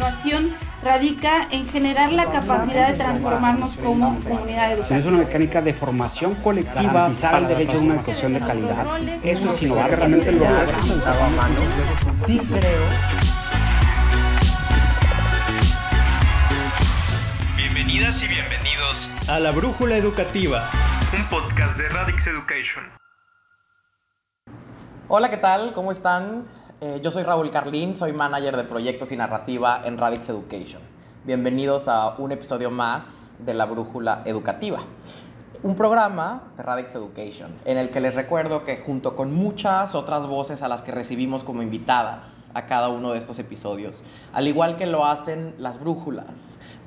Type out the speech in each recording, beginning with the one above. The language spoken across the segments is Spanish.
innovación radica en generar la capacidad de transformarnos como comunidad educativa. Es una mecánica de formación colectiva para el derecho a una educación de calidad. Eso es innovar, realmente lo Sí creo. Bienvenidas y bienvenidos a La Brújula Educativa, un podcast de Radix Education. Hola, ¿qué tal? ¿Cómo están? Eh, yo soy Raúl Carlín, soy manager de proyectos y narrativa en Radix Education. Bienvenidos a un episodio más de La Brújula Educativa, un programa de Radix Education en el que les recuerdo que junto con muchas otras voces a las que recibimos como invitadas a cada uno de estos episodios, al igual que lo hacen las brújulas,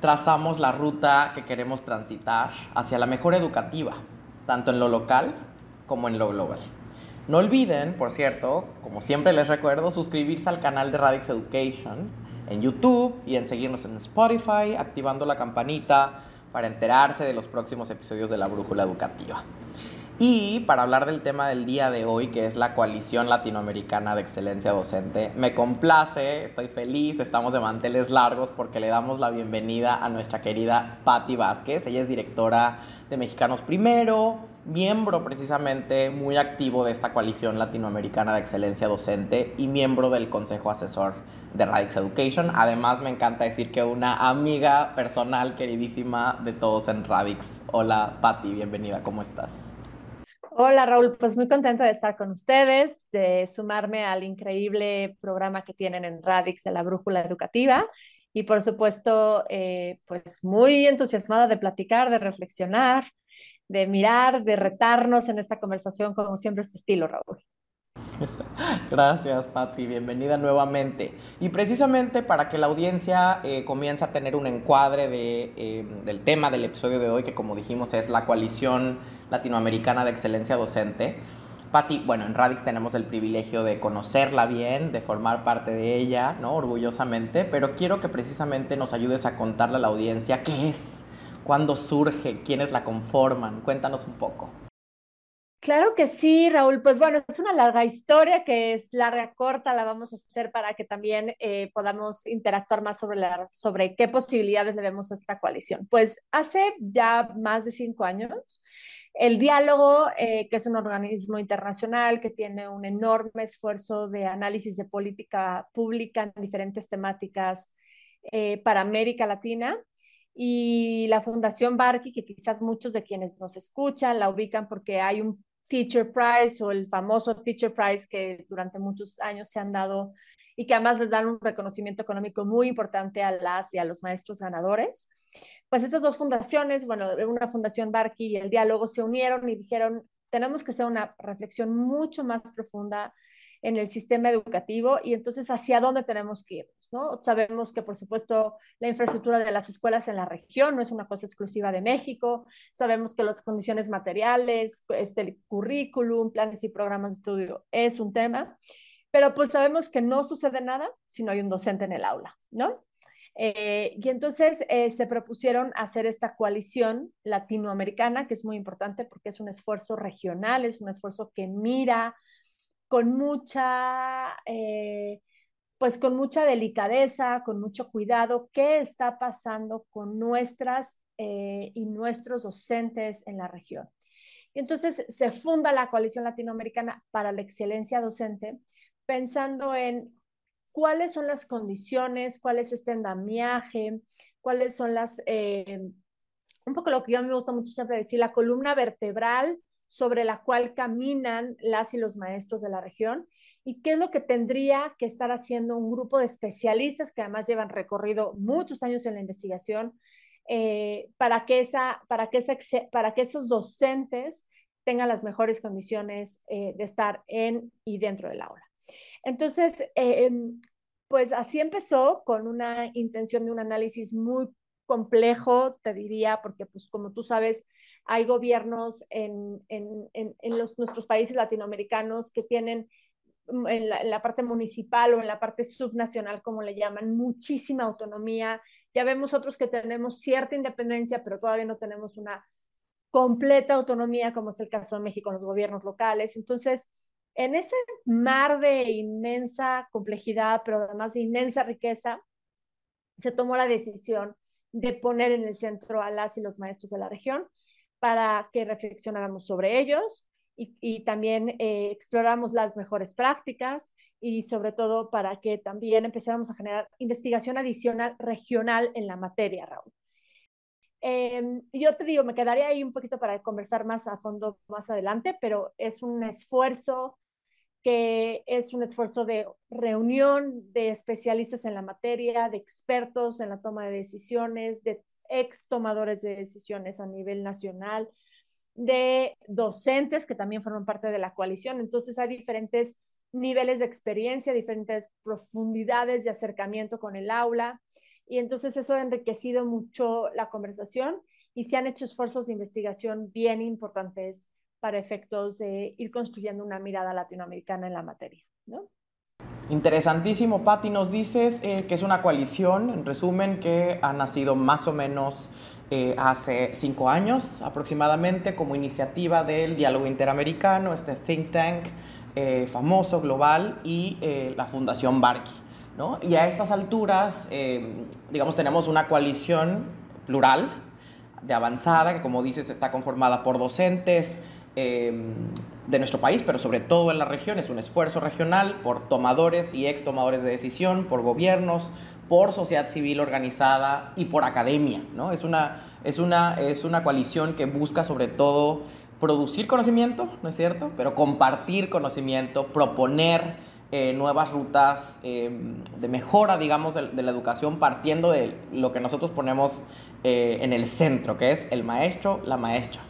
trazamos la ruta que queremos transitar hacia la mejor educativa, tanto en lo local como en lo global. No olviden, por cierto, como siempre les recuerdo, suscribirse al canal de Radix Education en YouTube y en seguirnos en Spotify, activando la campanita para enterarse de los próximos episodios de la Brújula Educativa. Y para hablar del tema del día de hoy, que es la Coalición Latinoamericana de Excelencia Docente, me complace, estoy feliz, estamos de manteles largos porque le damos la bienvenida a nuestra querida Patti Vázquez. Ella es directora de Mexicanos Primero, miembro precisamente muy activo de esta coalición latinoamericana de excelencia docente y miembro del consejo asesor de Radix Education. Además me encanta decir que una amiga personal queridísima de todos en Radix. Hola Patti, bienvenida, ¿cómo estás? Hola Raúl, pues muy contenta de estar con ustedes, de sumarme al increíble programa que tienen en Radix de la Brújula Educativa y por supuesto, eh, pues muy entusiasmada de platicar, de reflexionar de mirar, de retarnos en esta conversación, como siempre es tu estilo, Raúl. Gracias, Patti. Bienvenida nuevamente. Y precisamente para que la audiencia eh, comience a tener un encuadre de, eh, del tema del episodio de hoy, que como dijimos es la Coalición Latinoamericana de Excelencia Docente. Patti, bueno, en Radix tenemos el privilegio de conocerla bien, de formar parte de ella, ¿no? Orgullosamente, pero quiero que precisamente nos ayudes a contarle a la audiencia qué es ¿Cuándo surge? ¿Quiénes la conforman? Cuéntanos un poco. Claro que sí, Raúl. Pues bueno, es una larga historia que es larga, corta, la vamos a hacer para que también eh, podamos interactuar más sobre, la, sobre qué posibilidades le vemos a esta coalición. Pues hace ya más de cinco años, el diálogo, eh, que es un organismo internacional que tiene un enorme esfuerzo de análisis de política pública en diferentes temáticas eh, para América Latina, y la Fundación Barky, que quizás muchos de quienes nos escuchan la ubican porque hay un Teacher Prize o el famoso Teacher Prize que durante muchos años se han dado y que además les dan un reconocimiento económico muy importante a las y a los maestros ganadores. Pues esas dos fundaciones, bueno, una fundación Barky y el diálogo se unieron y dijeron, tenemos que hacer una reflexión mucho más profunda en el sistema educativo y entonces hacia dónde tenemos que ir. ¿No? Sabemos que, por supuesto, la infraestructura de las escuelas en la región no es una cosa exclusiva de México. Sabemos que las condiciones materiales, este, el currículum, planes y programas de estudio es un tema, pero pues sabemos que no sucede nada si no hay un docente en el aula, ¿no? Eh, y entonces eh, se propusieron hacer esta coalición latinoamericana, que es muy importante porque es un esfuerzo regional, es un esfuerzo que mira con mucha, eh, pues con mucha delicadeza, con mucho cuidado, qué está pasando con nuestras eh, y nuestros docentes en la región. Y entonces se funda la Coalición Latinoamericana para la Excelencia Docente, pensando en cuáles son las condiciones, cuál es este endamiaje, cuáles son las, eh, un poco lo que yo me gusta mucho siempre decir, la columna vertebral sobre la cual caminan las y los maestros de la región y qué es lo que tendría que estar haciendo un grupo de especialistas que además llevan recorrido muchos años en la investigación eh, para, que esa, para, que para que esos docentes tengan las mejores condiciones eh, de estar en y dentro del aula. Entonces, em, pues así empezó con una intención de un análisis muy complejo, te diría, porque pues como tú sabes, hay gobiernos en, los, nuestros países latinoamericanos que tienen mm, en la, parte municipal o en la parte subnacional, como le llaman, muchísima autonomía. Ya vemos otros que tenemos cierta independencia, pero todavía no tenemos una completa autonomía, como es el caso de México en los gobiernos locales. Entonces, en ese mar de inmensa complejidad, pero además de inmensa riqueza, se tomó la decisión de poner en el centro a las y los maestros de la región para que reflexionáramos sobre ellos y, también eh, exploramos las mejores prácticas y sobre todo para que también empezáramos a generar investigación adicional regional en la materia, Raúl. Eh, yo te digo, me quedaría ahí un poquito para conversar más a fondo más adelante, pero es un esfuerzo que es un esfuerzo de reunión de especialistas en la materia, de expertos en la toma de decisiones, de ex tomadores de decisiones a nivel nacional, de docentes que también forman parte de la coalición. Entonces hay diferentes niveles de experiencia, diferentes profundidades de acercamiento con el aula. Y entonces eso ha enriquecido mucho la conversación y se han hecho esfuerzos de investigación bien importantes para efectos de ir construyendo una mirada latinoamericana en la materia. ¿no? Interesantísimo, Patti. Nos dices eh, que es una coalición, en resumen, que ha nacido más o menos eh, hace cinco años aproximadamente como iniciativa del diálogo interamericano, este think tank eh, famoso, global, y la Fundación Barqui. ¿no? Y a estas alturas, digamos, tenemos una coalición plural, de avanzada, que como dices está conformada por docentes de nuestro país, pero sobre todo en la región, es un esfuerzo regional por tomadores y ex tomadores de decisión, por gobiernos, por sociedad civil organizada y por academia. ¿no? Es, una, es, una, es una coalición que busca sobre todo producir conocimiento, ¿no es cierto? Pero compartir conocimiento, proponer eh, nuevas rutas eh, de mejora, digamos, de, la educación partiendo de lo que nosotros ponemos eh, en el centro, que es el maestro, la maestra.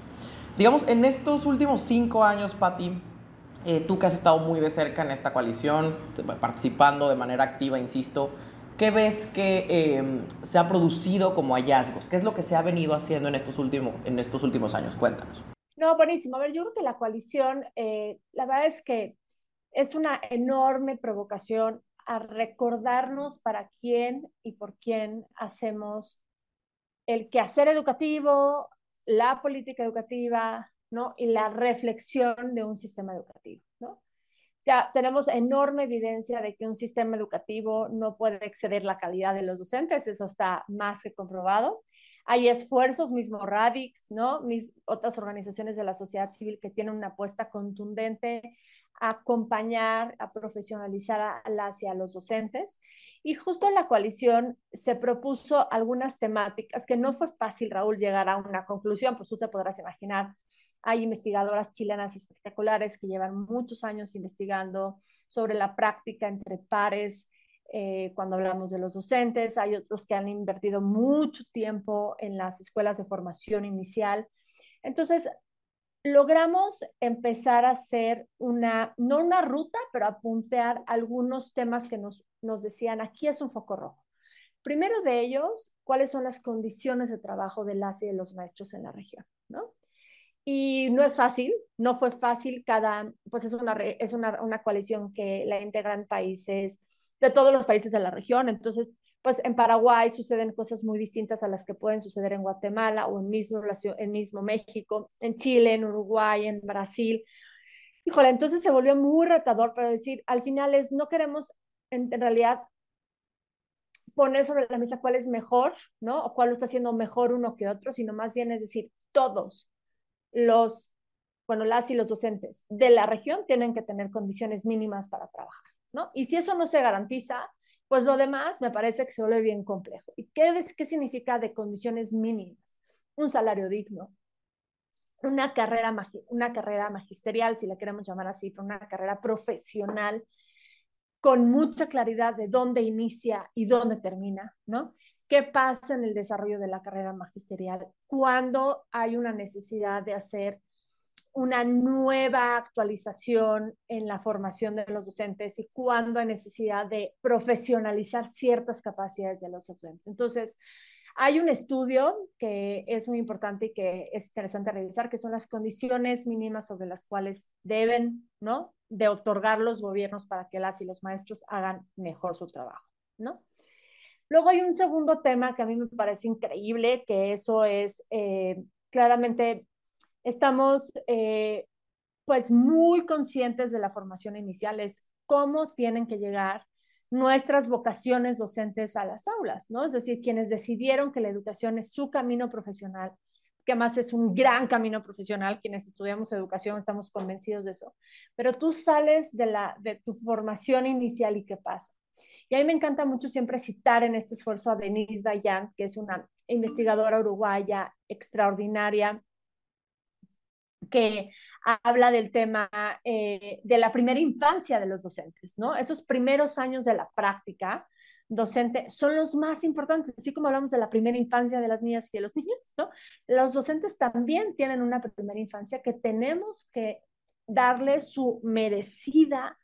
Digamos, en estos últimos cinco años, Patti, tú que has estado muy de cerca en esta coalición, participando de manera activa, insisto, ¿qué ves que em, se ha producido como hallazgos? ¿Qué es lo que se ha venido haciendo en estos, últimos, en estos últimos años? Cuéntanos. No, buenísimo. A ver, yo creo que la coalición, eh, la verdad es que es una enorme provocación a recordarnos para quién y por quién hacemos el quehacer educativo, la política educativa, ¿no? Y la reflexión de un sistema educativo, ¿no? ya tenemos enorme evidencia de que un sistema educativo no puede exceder la calidad de los docentes, eso está más que comprobado. Hay esfuerzos, mismo Radix, ¿no? Mis otras organizaciones de la sociedad civil que tienen una apuesta contundente a acompañar, a profesionalizar a las y a los docentes. Y justo en la coalición se propuso algunas temáticas que no fue fácil, Raúl, llegar a una conclusión, pues tú te podrás imaginar hay investigadoras chilenas espectaculares que llevan muchos años investigando sobre la práctica entre pares eh, cuando hablamos de los docentes. Hay otros que han invertido mucho tiempo en las escuelas de formación inicial. Entonces, logramos empezar a hacer una, no una ruta, pero apuntear algunos temas que nos, nos decían, aquí es un foco rojo. Primero de ellos, cuáles son las condiciones de trabajo de las y de los maestros en la región, ¿no? Y no es fácil, no fue fácil, cada, pues es una, es una, una coalición que la integran países de todos los países de la región, entonces, pues en Paraguay suceden cosas muy distintas a las que pueden suceder en Guatemala o en mismo, en mismo México, en Chile, en Uruguay, en Brasil. Híjole, entonces se volvió muy retador para decir, al final es, no queremos en, en realidad poner sobre la mesa cuál es mejor, ¿no? O cuál lo está haciendo mejor uno que otro, sino más bien es decir, todos los, bueno, las y los docentes de la región tienen que tener condiciones mínimas para trabajar, ¿no? Y si eso no se garantiza, pues lo demás me parece que se vuelve bien complejo. ¿Y qué, significa de condiciones mínimas? Un salario digno, una carrera, una carrera magisterial, si la queremos llamar así, una carrera profesional con mucha claridad de dónde inicia y dónde termina, ¿no? qué pasa en el desarrollo de la carrera magisterial, cuando hay una necesidad de hacer una nueva actualización en la formación de los docentes y cuando hay necesidad de profesionalizar ciertas capacidades de los docentes. Entonces, hay un estudio que es muy importante y que es interesante revisar, que son las condiciones mínimas sobre las cuales deben, ¿no? De otorgar los gobiernos para que las y los maestros hagan mejor su trabajo, ¿no? Luego hay un segundo tema que a mí me parece increíble, que eso es eh, claramente, estamos eh, pues muy conscientes de la formación inicial, es cómo tienen que llegar nuestras vocaciones docentes a las aulas, ¿no? Es decir, quienes decidieron que la educación es su camino profesional, que además es un gran camino profesional, quienes estudiamos educación estamos convencidos de eso, pero tú sales de, la, de tu formación inicial y qué pasa. Y a mí me encanta mucho siempre citar en este esfuerzo a Denise Dayan, que es una investigadora uruguaya extraordinaria, que habla del tema eh, de la primera infancia de los docentes, ¿no? Esos primeros años de la práctica docente son los más importantes, así como hablamos de la primera infancia de las niñas y de los niños, ¿no? Los docentes también tienen una primera infancia que tenemos que darle su merecida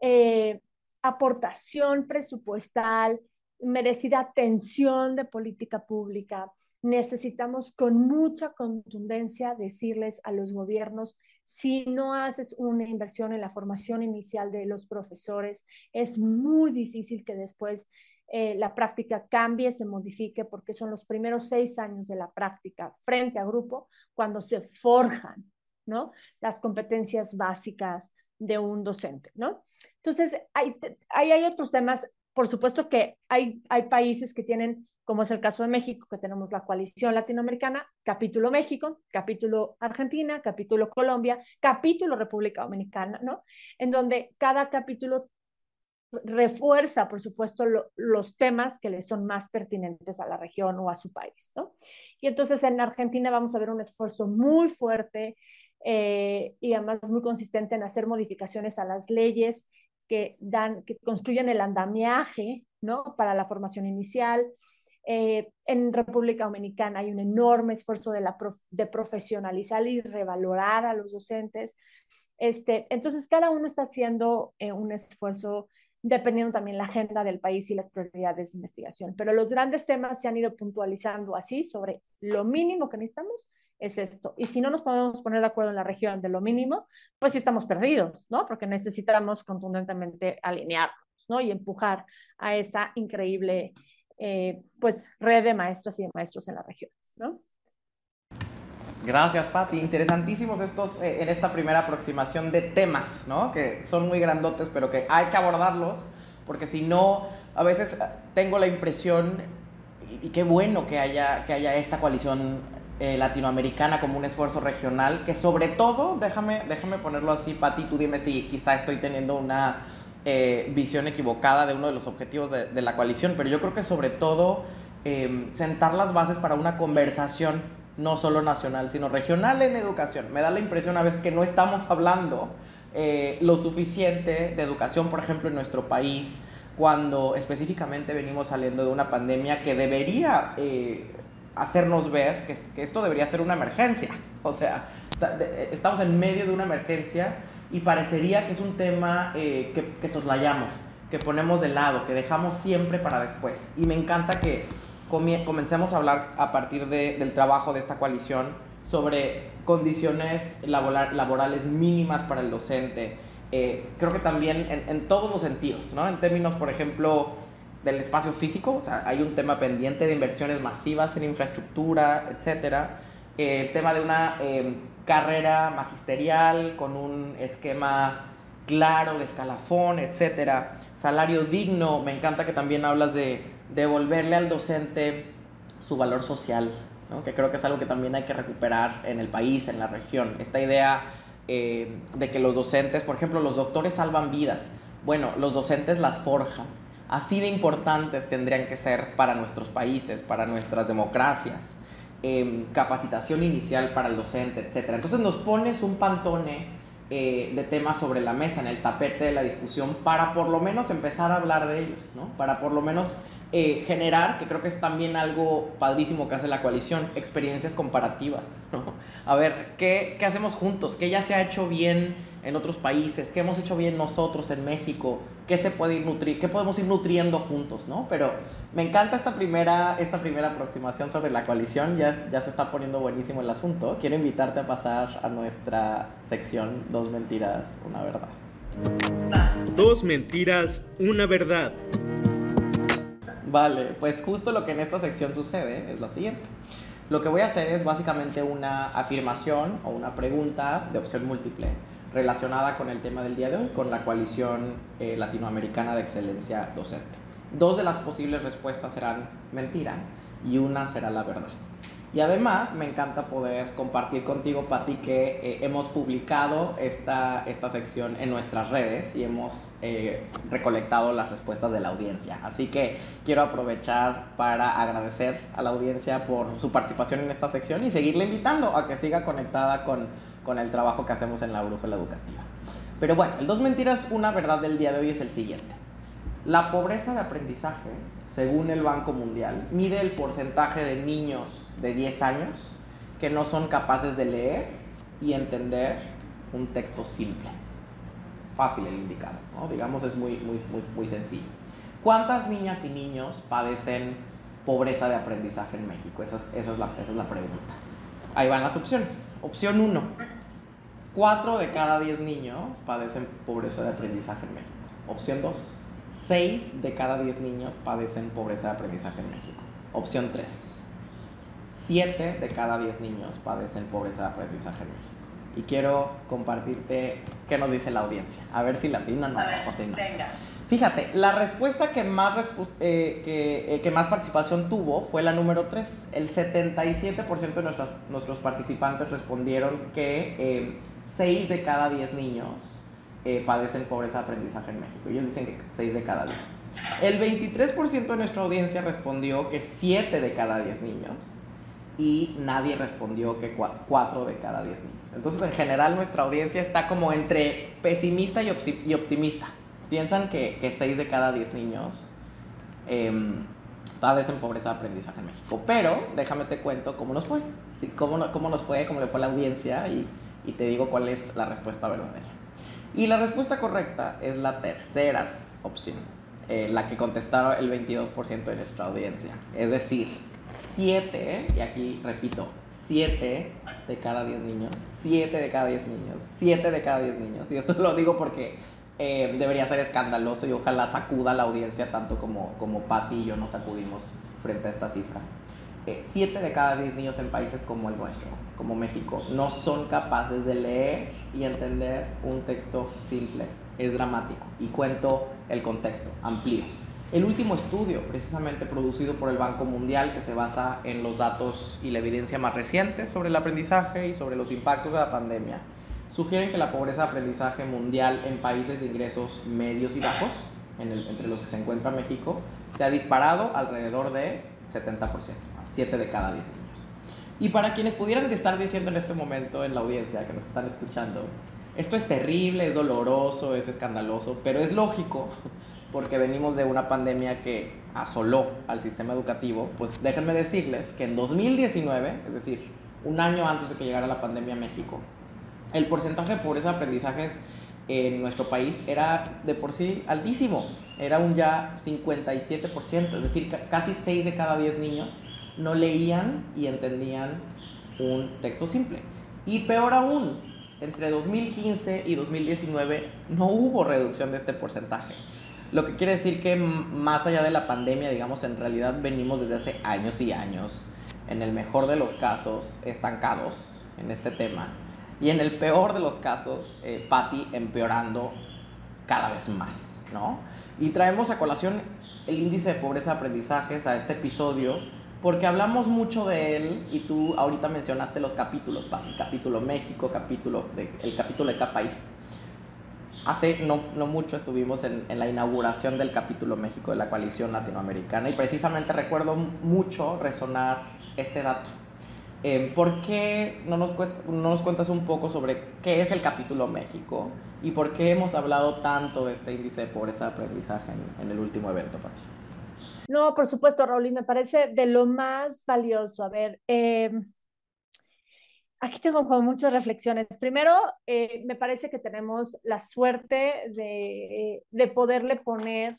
eh, aportación presupuestal, merecida atención de política pública. Necesitamos con mucha contundencia decirles a los gobiernos, si no haces una inversión en la formación inicial de los profesores, es muy difícil que después eh, la práctica cambie, se modifique, porque son los primeros seis años de la práctica frente a grupo cuando se forjan ¿no? las competencias básicas de un docente, ¿no? Entonces, hay, hay, hay otros temas, por supuesto que hay, hay países que tienen, como es el caso de México, que tenemos la coalición latinoamericana, capítulo México, capítulo Argentina, capítulo Colombia, capítulo República Dominicana, ¿no? En donde cada capítulo refuerza, por supuesto, los temas que le son más pertinentes a la región o a su país, ¿no? Y entonces en Argentina vamos a ver un esfuerzo muy fuerte eh, y además muy consistente en hacer modificaciones a las leyes que dan, que construyen el andamiaje, ¿no? Para la formación inicial. Eh, en República Dominicana hay un enorme esfuerzo de, la de profesionalizar y revalorar a los docentes. Este, entonces, cada uno está haciendo eh, un esfuerzo dependiendo también la agenda del país y las prioridades de investigación. Pero los grandes temas se han ido puntualizando así sobre lo mínimo que necesitamos es esto. Y si no nos podemos poner de acuerdo en la región de lo mínimo, pues sí estamos perdidos, ¿no? Porque necesitamos contundentemente alinearnos, ¿no? Y empujar a esa increíble, eh, pues, red de maestras y de maestros en la región, ¿no? Gracias, Patti. Interesantísimos estos eh, en esta primera aproximación de temas, ¿no? Que son muy grandotes, pero que hay que abordarlos, porque si no, a veces eh, tengo la impresión, y, y qué bueno que haya, que haya esta coalición eh, latinoamericana como un esfuerzo regional, que sobre todo, déjame, déjame ponerlo así, Pati, tú dime si quizá estoy teniendo una eh, visión equivocada de uno de los objetivos de, la coalición, pero yo creo que sobre todo em, sentar las bases para una conversación no solo nacional, sino regional en educación. Me da la impresión a veces que no estamos hablando eh, lo suficiente de educación, por ejemplo, en nuestro país, cuando específicamente venimos saliendo de una pandemia que debería hacernos ver que, esto debería ser una emergencia. O sea, estamos en medio de una emergencia y parecería que es un tema eh, que, soslayamos, que ponemos de lado, que dejamos siempre para después. Y me encanta que comencemos a hablar a partir del trabajo de esta coalición sobre condiciones laborales mínimas para el docente. Eh, creo que también en, en, todos los sentidos, ¿no? En términos, por ejemplo, del espacio físico, o sea, hay un tema pendiente de inversiones masivas en infraestructura, etcétera. el tema de una em, carrera magisterial con un esquema claro de escalafón, etcétera. Salario digno, me encanta que también hablas de devolverle al docente su valor social, que creo que es algo que también hay que recuperar en el país, en la región. Esta idea eh, de que los docentes, por ejemplo, los doctores salvan vidas. Bueno, los docentes las forjan así de importantes tendrían que ser para nuestros países, para nuestras democracias. Em, capacitación inicial para el docente, etc. Entonces nos pones un pantone eh, de temas sobre la mesa, en el tapete de la discusión, para por lo menos empezar a hablar de ellos, ¿no? Para por lo menos eh, generar, que creo que es también algo padrísimo que hace la coalición, experiencias comparativas, A ver, ¿qué, ¿qué hacemos juntos? ¿Qué ya se ha hecho bien en otros países, qué hemos hecho bien nosotros en México, qué se puede ir nutrir, qué podemos ir nutriendo juntos, ¿no? Pero me encanta esta primera, esta primera aproximación sobre la coalición, ya, ya se está poniendo buenísimo el asunto. Quiero invitarte a pasar a nuestra sección Dos mentiras, una verdad. Dos mentiras, una verdad. Vale, pues justo lo que en esta sección sucede es lo siguiente. Lo que voy a hacer es básicamente una afirmación o una pregunta de opción múltiple relacionada con el tema del día de hoy, con la coalición eh, latinoamericana de excelencia docente. Dos de las posibles respuestas serán mentira y una será la verdad. Y además me encanta poder compartir contigo, Pati, que eh, hemos publicado esta, esta sección en nuestras redes y hemos eh, recolectado las respuestas de la audiencia. Así que quiero aprovechar para agradecer a la audiencia por su participación en esta sección y seguirle invitando a que siga conectada con, con el trabajo que hacemos en la brújula educativa. Pero bueno, el dos mentiras, una verdad del día de hoy es el siguiente. La pobreza de aprendizaje, según el Banco Mundial, mide el porcentaje de niños de 10 años que no son capaces de leer y entender un texto simple. Fácil el indicado, ¿no? digamos es muy, muy, muy, muy sencillo. ¿Cuántas niñas y niños padecen pobreza de aprendizaje en México? Esa es, esa es, la, esa es la pregunta. Ahí van las opciones. Opción 1. 4 de cada 10 niños padecen pobreza de aprendizaje en México. Opción 2. 6 de cada 10 niños padecen pobreza de aprendizaje en México. Opción 3. 7 de cada 10 niños padecen pobreza de aprendizaje en México. Y quiero compartirte qué nos dice la audiencia. A ver si la tiene o no. O si no. venga. Fíjate, la respuesta que más, respu- eh, que, eh, que más participación tuvo fue la número 3. El 77% de nuestras, nuestros participantes respondieron que 6 de cada 10 niños eh, padecen pobreza de aprendizaje en México. Ellos dicen que 6 de cada 10. El 23% de nuestra audiencia respondió que 7 de cada 10 niños y nadie respondió que 4 de cada 10 niños. Entonces, en general, nuestra audiencia está como entre pesimista y optimista. Piensan que, que 6 de cada 10 niños em, padecen pobreza de aprendizaje en México. Pero déjame te cuento cómo nos fue. Sí, cómo, cómo nos fue, cómo le fue a la audiencia y, y te digo cuál es la respuesta verdadera. Y la respuesta correcta es la tercera opción, eh, la que contestaron el 22% de nuestra audiencia. Es decir, 7, y aquí repito, 7 de cada 10 niños, 7 de cada 10 niños, 7 de cada 10 niños. Y esto lo digo porque eh, debería ser escandaloso y ojalá sacuda a la audiencia tanto como, como Patty y yo nos sacudimos frente a esta cifra. 7 de cada 10 niños en países como el nuestro, como México, no son capaces de leer y entender un texto simple. Es dramático. Y cuento el contexto, amplío. El último estudio, precisamente producido por el Banco Mundial, que se basa en los datos y la evidencia más recientes sobre el aprendizaje y sobre los impactos de la pandemia, sugieren que la pobreza de aprendizaje mundial en países de ingresos medios y bajos, entre los que se encuentra México, se ha disparado alrededor de 70%, 7 de cada 10 niños. Y para quienes pudieran estar diciendo en este momento en la audiencia que nos están escuchando, esto es terrible, es doloroso, es escandaloso, pero es lógico porque venimos de una pandemia que asoló al sistema educativo, pues déjenme decirles que en 2019, es decir, un año antes de que llegara la pandemia a México, el porcentaje de pobreza de aprendizajes en nuestro país era de por sí altísimo, era un ya 57%, es decir, ca- casi 6 de cada 10 niños no leían y entendían un texto simple. Y peor aún, entre 2015 y 2019 no hubo reducción de este porcentaje. Lo que quiere decir que más allá de la pandemia, digamos, en realidad venimos desde hace años y años, en el mejor de los casos, estancados en este tema. Y en el peor de los casos, eh, Patty empeorando cada vez más, ¿no? Y traemos a colación el índice de pobreza de aprendizajes a este episodio porque hablamos mucho de él y tú ahorita mencionaste los capítulos, Patty, capítulo México, capítulo de, el capítulo de cada país. Hace no, no mucho estuvimos en, en la inauguración del capítulo México de la coalición latinoamericana y precisamente recuerdo mucho resonar este dato. Eh, ¿Por qué no nos, cuest- no nos cuentas un poco sobre qué es el capítulo México y por qué hemos hablado tanto de este índice de pobreza de aprendizaje en, el último evento, Pati? No, por supuesto, Raúl, y me parece de lo más valioso. A ver, eh, aquí tengo como muchas reflexiones. Primero, eh, me parece que tenemos la suerte de, de poderle poner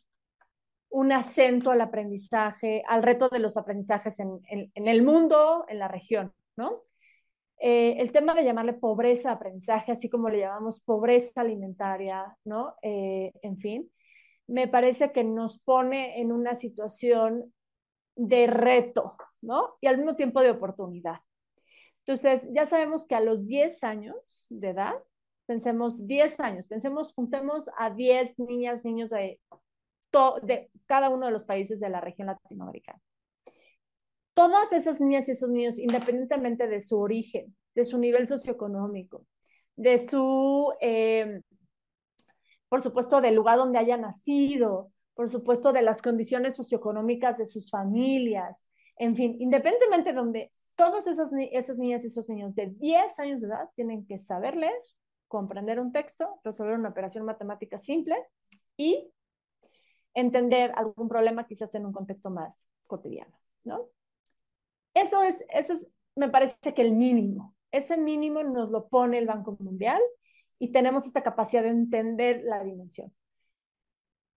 un acento al aprendizaje, al reto de los aprendizajes en, en, en el mundo, en la región, ¿no? Eh, el tema de llamarle pobreza aprendizaje, así como le llamamos pobreza alimentaria, ¿no? Eh, en fin, me parece que nos pone en una situación de reto, ¿no? Y al mismo tiempo de oportunidad. Entonces, ya sabemos que a los 10 años de edad, Pensemos 10 años, pensemos, juntemos a 10 niñas, niños de, de cada uno de los países de la región latinoamericana. Todas esas niñas y esos niños, independientemente de su origen, de su nivel socioeconómico, de su, eh, por supuesto, del lugar donde haya nacido, por supuesto, de las condiciones socioeconómicas de sus familias, en fin, independientemente de donde todas esas, esas niñas y esos niños de 10 años de edad tienen que saber leer, comprender un texto, resolver una operación matemática simple y entender algún problema quizás en un contexto más cotidiano, ¿no? Eso es, eso es, me parece que el mínimo. Ese mínimo nos lo pone el Banco Mundial y tenemos esta capacidad de entender la dimensión.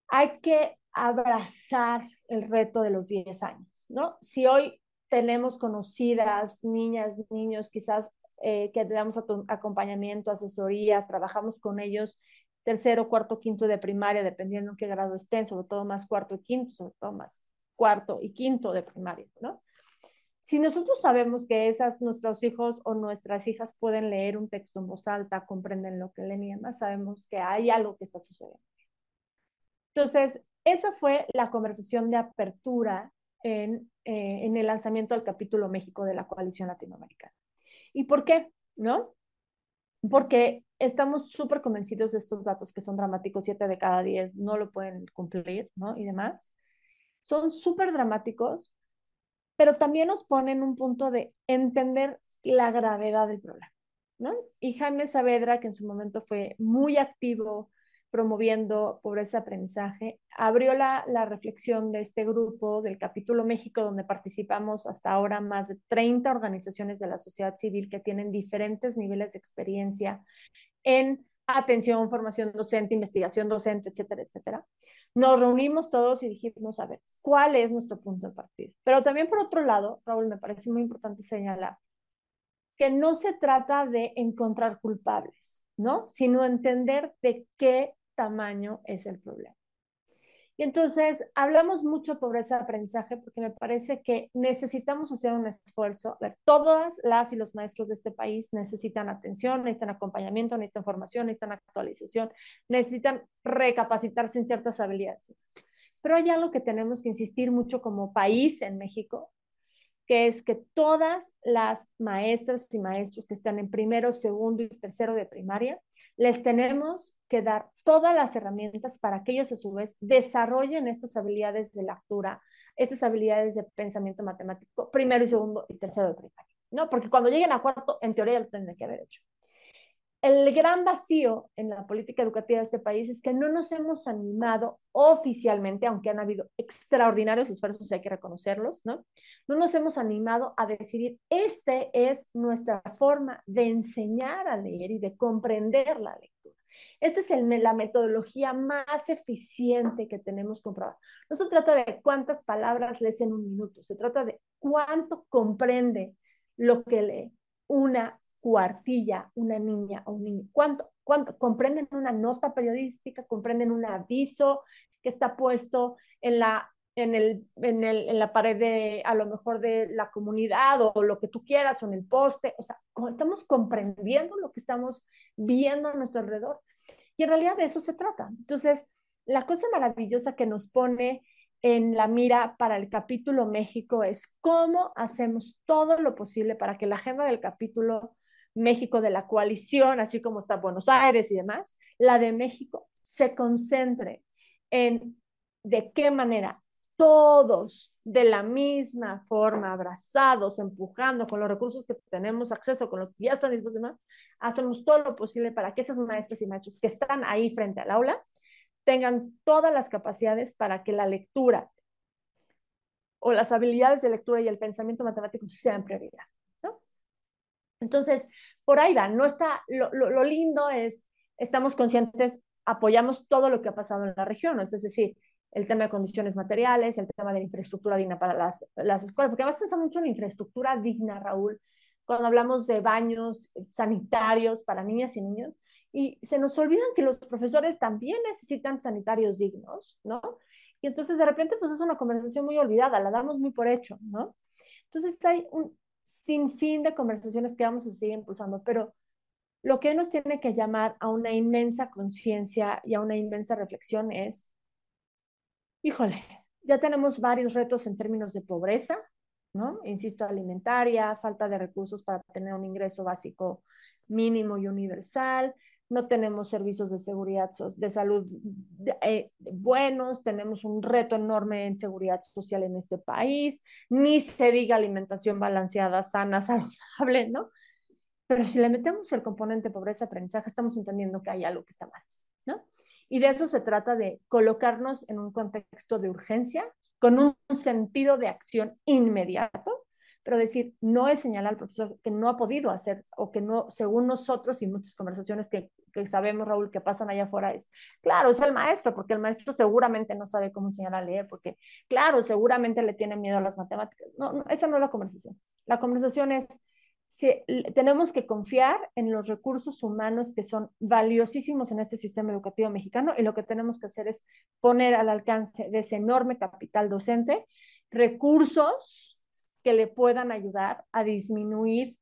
Hay que abrazar el reto de los 10 años, ¿no? Si hoy tenemos conocidas, niñas, niños, quizás eh, que damos acompañamiento, asesorías, trabajamos con ellos tercero, cuarto, quinto de primaria, dependiendo en qué grado estén, sobre todo más cuarto y quinto, sobre todo más cuarto y quinto de primaria, ¿no? Si nosotros sabemos que esas, nuestros hijos o nuestras hijas pueden leer un texto en voz alta, comprenden lo que leen y demás, sabemos que hay algo que está sucediendo. Entonces, esa fue la conversación de apertura en, eh, en el lanzamiento del capítulo México de la Coalición Latinoamericana. ¿Y por qué? ¿No? Porque estamos súper convencidos de estos datos que son dramáticos, siete de cada diez no lo pueden cumplir, ¿no? Y demás. Son súper dramáticos, pero también nos ponen un punto de entender la gravedad del problema, ¿no? Y Jaime Saavedra, que en su momento fue muy activo promoviendo pobreza aprendizaje, abrió la, la, reflexión de este grupo del capítulo México, donde participamos hasta ahora más de 30 organizaciones de la sociedad civil que tienen diferentes niveles de experiencia en atención, formación docente, investigación docente, etcétera, etcétera. Nos reunimos todos y dijimos, a ver, ¿cuál es nuestro punto de partida? Pero también por otro lado, Raúl, me parece muy importante señalar que no se trata de encontrar culpables, ¿no? Sino entender de qué tamaño es el problema. Y entonces hablamos mucho de pobreza de aprendizaje porque me parece que necesitamos hacer un esfuerzo. A ver, todas las y los maestros de este país necesitan atención, necesitan acompañamiento, necesitan formación, necesitan actualización, necesitan recapacitarse en ciertas habilidades. Pero hay algo que tenemos que insistir mucho como país en México, que es que todas las maestras y maestros que están en primero, segundo y tercero de primaria les tenemos que dar todas las herramientas para que ellos a su vez desarrollen estas habilidades de lectura, estas habilidades de pensamiento matemático, primero y segundo y tercero de primaria, ¿no? Porque cuando lleguen a cuarto, en teoría ya lo tienen que haber hecho el gran vacío en la política educativa de este país es que no nos hemos animado oficialmente, aunque han habido extraordinarios esfuerzos y hay que reconocerlos, ¿no? No nos hemos animado a decidir, esta es nuestra forma de enseñar a leer y de comprender la lectura. Esta es la metodología más eficiente que tenemos comprobada. No se trata de cuántas palabras lees en un minuto, se trata de cuánto comprende lo que lee una cuartilla una niña o un niño? ¿Cuánto, cuánto comprenden una nota periodística? ¿Comprenden un aviso que está puesto en la, en, el, en, el, en la pared de, a lo mejor de la comunidad o lo que tú quieras o en el poste? O sea, estamos comprendiendo lo que estamos viendo a nuestro alrededor. Y en realidad de eso se trata. Entonces, la cosa maravillosa que nos pone en la mira para el capítulo México es cómo hacemos todo lo posible para que la agenda del capítulo México de la coalición, así como está Buenos Aires y demás, la de México se concentre en de qué manera todos de la misma forma, abrazados, empujando con los recursos que tenemos acceso, con los que ya están dispuestos, hacemos todo lo posible para que esas maestras y maestros que están ahí frente al aula tengan todas las capacidades para que la lectura o las habilidades de lectura y el pensamiento matemático sean prioridad. Entonces, por ahí va, no está, lo, lo, lindo es, estamos conscientes, apoyamos todo lo que ha pasado en la región, es decir, el tema de condiciones materiales, el tema de infraestructura digna para las, las escuelas, porque además pensamos mucho en la infraestructura digna, Raúl, cuando hablamos de baños sanitarios para niñas y niños, y se nos olvidan que los profesores también necesitan sanitarios dignos, ¿no? Y entonces de repente pues es una conversación muy olvidada, la damos muy por hecho, ¿no? Entonces hay un, sin fin de conversaciones que vamos a seguir impulsando, pero Lo que nos tiene que llamar a una inmensa conciencia y a una inmensa reflexión es, híjole, ya tenemos varios retos en términos de pobreza, ¿no? Insisto, alimentaria, falta de recursos para tener un ingreso básico mínimo y universal, no tenemos servicios de seguridad, de salud eh, buenos, tenemos un reto enorme en seguridad social en este país, ni se diga alimentación balanceada, sana, saludable, ¿no? Pero si le metemos el componente pobreza-aprendizaje, estamos entendiendo que hay algo que está mal, ¿no? Y de eso se trata de colocarnos en un contexto de urgencia, con un sentido de acción inmediato, pero decir, no es señalar al profesor que no ha podido hacer o que no, según nosotros y muchas conversaciones que, sabemos, Raúl, que pasan allá afuera, es, claro, es el maestro, porque el maestro seguramente no sabe cómo enseñar a leer, porque, claro, seguramente le tiene miedo a las matemáticas. No, no esa no es la conversación. La conversación es, si, tenemos que confiar en los recursos humanos que son valiosísimos en este sistema educativo mexicano y lo que tenemos que hacer es poner al alcance de ese enorme capital docente recursos que le puedan ayudar a disminuir,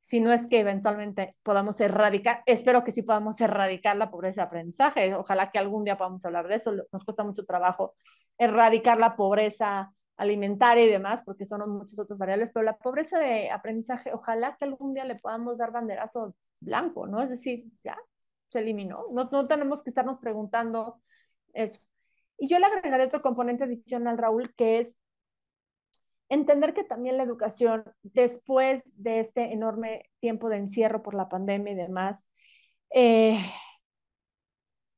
si no es que eventualmente podamos erradicar, espero que sí podamos erradicar la pobreza de aprendizaje, ojalá que algún día podamos hablar de eso, nos cuesta mucho trabajo erradicar la pobreza alimentaria y demás, porque son muchas otras variables, pero la pobreza de aprendizaje, ojalá que algún día le podamos dar banderazo blanco, ¿no? Es decir, ya se eliminó, no, no tenemos que estarnos preguntando eso. Y yo le agregaré otro componente adicional, Raúl, que es entender que también la educación, después de este enorme tiempo de encierro por la pandemia y demás, eh,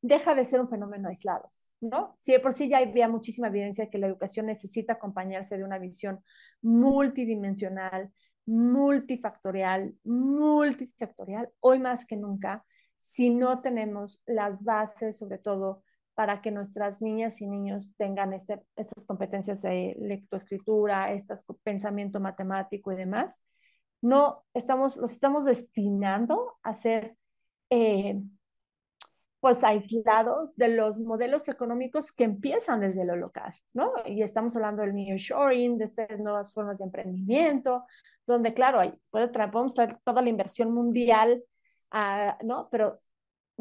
deja de ser un fenómeno aislado. ¿no? Sí, por sí ya había muchísima evidencia de que la educación necesita acompañarse de una visión multidimensional, multifactorial, multisectorial, hoy más que nunca, si no tenemos las bases, sobre todo, para que nuestras niñas y niños tengan este, estas competencias de lectoescritura, este pensamiento matemático y demás, no estamos, los estamos destinando a ser eh, pues aislados de los modelos económicos que empiezan desde lo local, ¿no? Y estamos hablando del nearshoring, de estas nuevas formas de emprendimiento, donde, claro, hay, puede traer, podemos traer toda la inversión mundial, uh, ¿no? Pero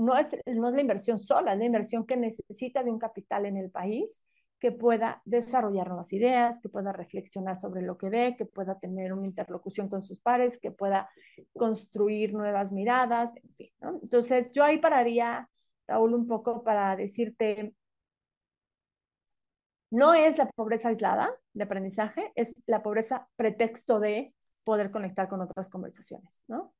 no es, no es la inversión sola, es la inversión que necesita de un capital en el país que pueda desarrollar nuevas ideas, que pueda reflexionar sobre lo que ve, que pueda tener una interlocución con sus pares, que pueda construir nuevas miradas, en fin. Entonces, yo ahí pararía Raúl, un poco para decirte, no es la pobreza aislada de aprendizaje, es la pobreza pretexto de poder conectar con otras conversaciones, ¿no?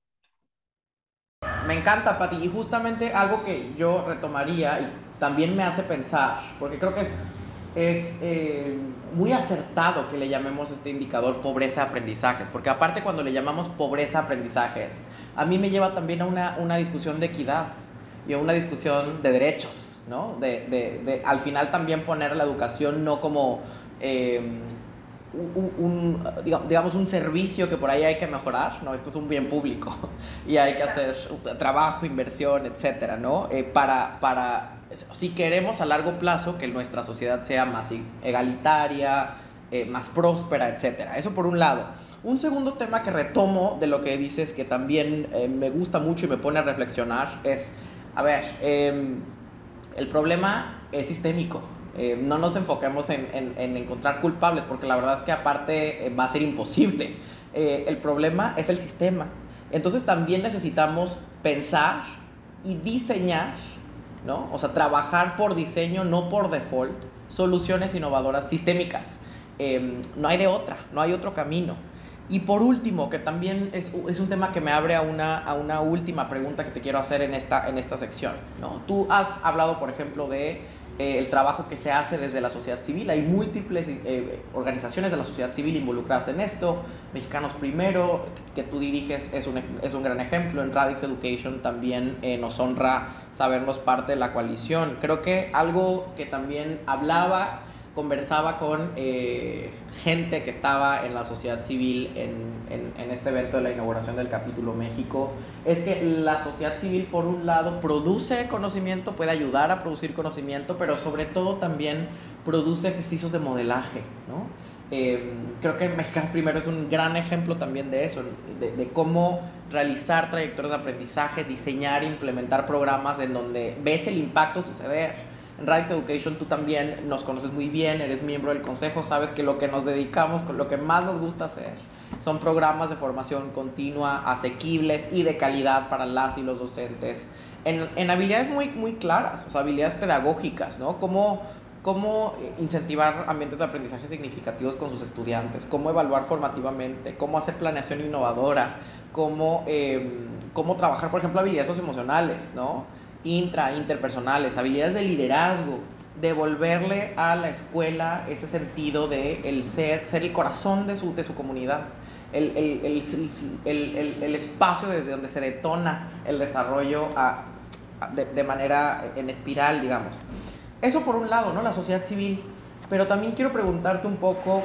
Me encanta, Pati, y justamente algo que yo retomaría y también me hace pensar, porque creo que es, es eh, muy acertado que le llamemos este indicador pobreza aprendizajes, porque aparte cuando le llamamos pobreza aprendizajes, a mí me lleva también a una, una discusión de equidad y una discusión de derechos, ¿no? De, de, de al final también poner la educación no como eh, un, un, digamos, un servicio que por ahí hay que mejorar, ¿no? Esto es un bien público y hay que hacer trabajo, inversión, etcétera, ¿no? Eh, para, para, si queremos a largo plazo que nuestra sociedad sea más egalitaria, eh, más próspera, etcétera. Eso por un lado. Un segundo tema que retomo de lo que dices que también eh, me gusta mucho y me pone a reflexionar es a ver, em, el problema es sistémico. Em, no nos enfoquemos en, encontrar culpables, porque la verdad es que aparte eh, va a ser imposible. Eh, el problema es el sistema. Entonces también necesitamos pensar y diseñar, ¿no? O sea, trabajar por diseño, no por default, soluciones innovadoras sistémicas. Em, no hay de otra, no hay otro camino. Y por último, que también es, es, un tema que me abre a una, a una última pregunta que te quiero hacer en esta, en esta sección. ¿no? Tú has hablado, por ejemplo, de eh, el trabajo que se hace desde la sociedad civil. Hay múltiples eh, organizaciones de la sociedad civil involucradas en esto. Mexicanos Primero, que tú diriges, es un, es un gran ejemplo. En Radix Education también eh, nos honra sabernos parte de la coalición. Creo que algo que también hablaba conversaba con eh, gente que estaba en la sociedad civil en, en, este evento de la inauguración del capítulo México, es que la sociedad civil por un lado produce conocimiento, puede ayudar a producir conocimiento, pero sobre todo también produce ejercicios de modelaje, ¿no? Em, creo que Mexicanos Primero es un gran ejemplo también de eso, de, cómo realizar trayectorias de aprendizaje, diseñar implementar programas en donde ves el impacto suceder. Radix Education tú también nos conoces muy bien, eres miembro del consejo, sabes que lo que nos dedicamos, lo que más nos gusta hacer, son programas de formación continua, asequibles y de calidad para las y los docentes. En, en habilidades muy, muy claras, o sea, habilidades pedagógicas, ¿no? Cómo cómo incentivar ambientes de aprendizaje significativos con sus estudiantes, cómo evaluar formativamente, cómo hacer planeación innovadora, cómo, em, cómo trabajar, por ejemplo, habilidades emocionales, ¿no? Intra, interpersonales, habilidades de liderazgo, devolverle a la escuela ese sentido de el ser, ser el corazón de su, de su comunidad. El, el, el, el, espacio desde donde se detona el desarrollo de, de manera en espiral, digamos. Eso por un lado, ¿no? La sociedad civil. Pero también quiero preguntarte un poco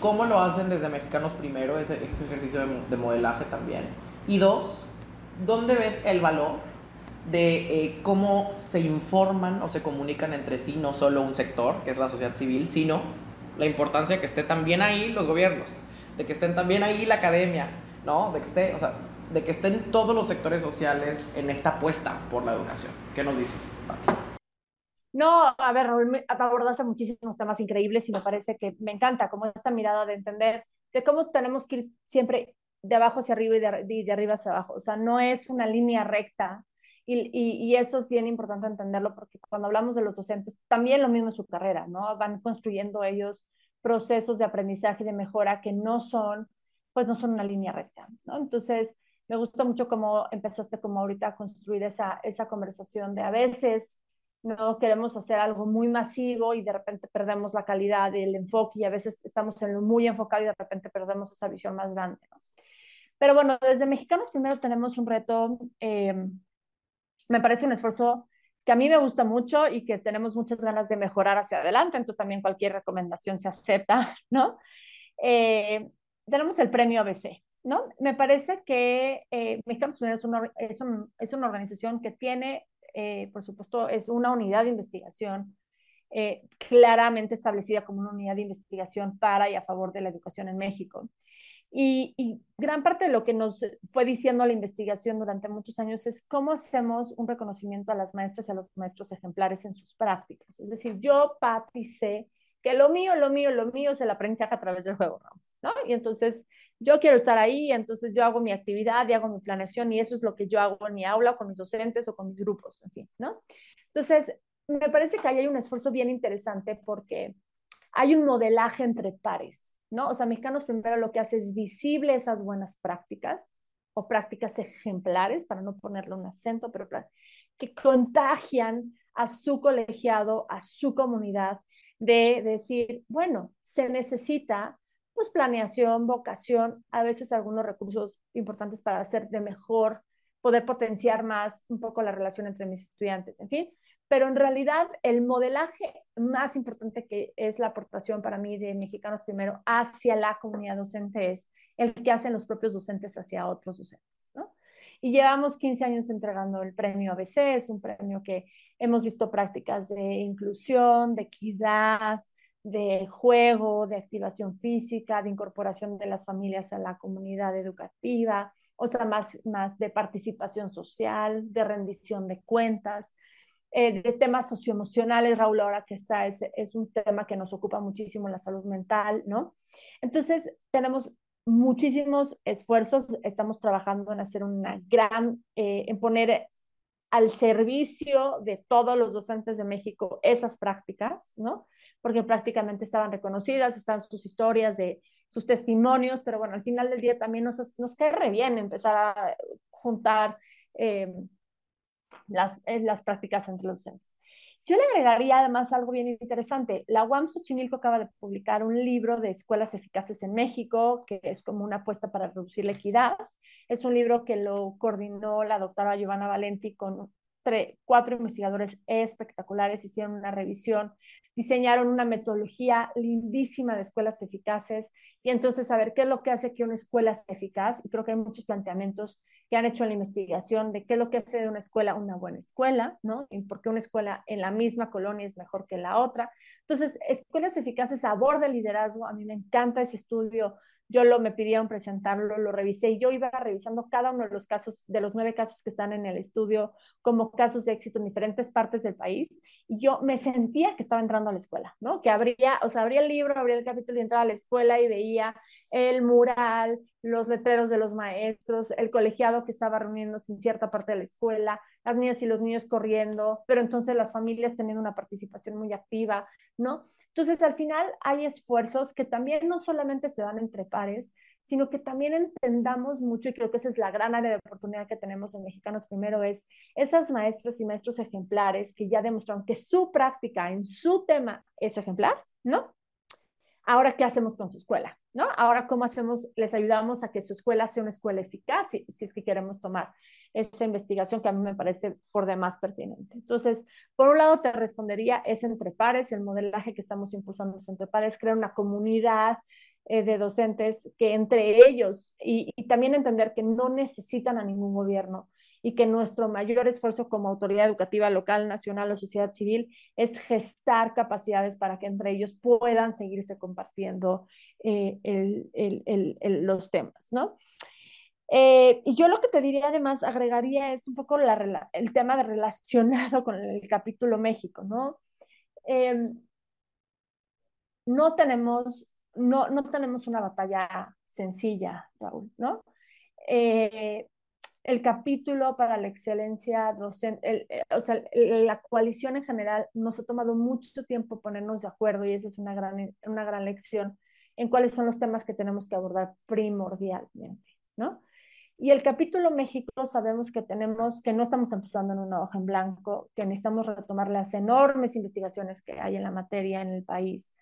cómo lo hacen desde Mexicanos Primero, ese, este ejercicio de, modelaje también. Y dos, ¿dónde ves el valor de eh, cómo se informan o se comunican entre sí, no solo un sector, que es la sociedad civil, sino la importancia de que esté también ahí los gobiernos, de que estén también ahí la academia, ¿no? De que, esté, o sea, de que estén todos los sectores sociales en esta apuesta por la educación. ¿Qué nos dices, no, a ver, Raúl, abordaste muchísimos temas increíbles y me parece que me encanta como esta mirada de entender de cómo tenemos que ir siempre de abajo hacia arriba y de, de arriba hacia abajo. O sea, no es una línea recta y, y, eso es bien importante entenderlo porque cuando hablamos de los docentes, también lo mismo es su carrera, ¿no? Van construyendo ellos procesos de aprendizaje y de mejora que no son, pues no son una línea recta, ¿no? Entonces, me gusta mucho cómo empezaste como ahorita a construir esa, esa conversación de a veces no queremos hacer algo muy masivo y de repente perdemos la calidad del enfoque y a veces estamos en lo muy enfocado y de repente perdemos esa visión más grande. Pero bueno, desde Mexicanos primero tenemos un reto, eh, me parece un esfuerzo que a mí me gusta mucho y que tenemos muchas ganas de mejorar hacia adelante, entonces también cualquier recomendación se acepta, ¿no? Eh, tenemos el premio ABC, ¿no? Me parece que eh, Mexicanos es una, es, es una organización que tiene eh, por supuesto, es una unidad de investigación eh, claramente establecida como una unidad de investigación para y a favor de la educación en México. Y, gran parte de lo que nos fue diciendo la investigación durante muchos años es cómo hacemos un reconocimiento a las maestras y a los maestros ejemplares en sus prácticas. Es decir, yo, Patti, sé que lo mío, lo mío, lo mío es el aprendizaje a través del juego, ¿no? Y entonces yo quiero estar ahí, entonces yo hago mi actividad y hago mi planeación y eso es lo que yo hago en mi aula con mis docentes o con mis grupos, en fin, ¿no? Entonces, me parece que ahí hay un esfuerzo bien interesante porque hay un modelaje entre pares, ¿no? O sea, Mexicanos primero lo que hace es visible esas buenas prácticas o prácticas ejemplares, para no ponerle un acento, pero que contagian a su colegiado, a su comunidad, de decir, bueno, se necesita pues planeación, vocación, a veces algunos recursos importantes para hacer de mejor, poder potenciar más un poco la relación entre mis estudiantes, en fin. Pero en realidad el modelaje más importante que es la aportación para mí de Mexicanos Primero hacia la comunidad docente es el que hacen los propios docentes hacia otros docentes, ¿no? Y llevamos 15 años entregando el premio ABC, es un premio que hemos visto prácticas de inclusión, de equidad, de juego, de activación física, de incorporación de las familias a la comunidad educativa, o sea, más, más de participación social, de rendición de cuentas, eh, de temas socioemocionales, Raúl, ahora que está, es, es un tema que nos ocupa muchísimo la salud mental, ¿no? Entonces, tenemos muchísimos esfuerzos, estamos trabajando en hacer una gran, eh, en poner al servicio de todos los docentes de México esas prácticas, ¿no? porque prácticamente estaban reconocidas, están sus historias de sus testimonios, pero bueno, al final del día también nos, nos cae re bien empezar a juntar eh, las, eh, las prácticas entre los docentes. Yo le agregaría además algo bien interesante. La UAM Xochimilco acaba de publicar un libro de escuelas eficaces en México, que es como una apuesta para reducir la equidad. Es un libro que lo coordinó la doctora Giovanna Valenti con cuatro investigadores espectaculares hicieron una revisión, diseñaron una metodología lindísima de escuelas eficaces y entonces saber qué es lo que hace que una escuela sea eficaz. Y creo que hay muchos planteamientos que han hecho la investigación de qué es lo que hace de una escuela una buena escuela, ¿no? Y por qué una escuela en la misma colonia es mejor que la otra. Entonces, escuelas eficaces aborda el liderazgo. A mí me encanta ese estudio yo lo me pidieron presentarlo, lo revisé y yo iba revisando cada uno de los casos, de los nueve casos que están en el estudio, como casos de éxito en diferentes partes del país, y yo me sentía que estaba entrando a la escuela, ¿no? Que abría, o sea, abría el libro, abría el capítulo y entraba a la escuela y veía el mural, los letreros de los maestros, el colegiado que estaba reuniéndose en cierta parte de la escuela, las niñas y los niños corriendo, pero entonces las familias teniendo una participación muy activa, ¿no? Entonces, al final hay esfuerzos que también no solamente se dan entre pares, sino que también entendamos mucho, y creo que esa es la gran área de oportunidad que tenemos en Mexicanos Primero, es esas maestras y maestros ejemplares que ya demostraron que su práctica en su tema es ejemplar, ¿no? Ahora, ¿qué hacemos con su escuela? ¿No? Ahora, ¿cómo hacemos? Les ayudamos a que su escuela sea una escuela eficaz, si, es que queremos tomar esa investigación que a mí me parece por demás pertinente. Entonces, por un lado te respondería, es entre pares, el modelaje que estamos impulsando es entre pares, crear una comunidad eh, de docentes que entre ellos y también entender que no necesitan a ningún gobierno y que nuestro mayor esfuerzo como autoridad educativa local, nacional o sociedad civil es gestar capacidades para que entre ellos puedan seguirse compartiendo eh, los temas, ¿no? Eh, y yo lo que te diría además, agregaría es un poco el tema de relacionado con el capítulo México, ¿no? Em, no tenemos, no, no tenemos una batalla sencilla, Raúl, ¿no? Eh, el capítulo para la excelencia docente, eh, o sea, la coalición en general nos ha tomado mucho tiempo ponernos de acuerdo y esa es una gran, una gran lección en cuáles son los temas que tenemos que abordar primordialmente, ¿no? Y el capítulo México sabemos que tenemos, que no estamos empezando en una hoja en blanco, que necesitamos retomar las enormes investigaciones que hay en la materia en el país,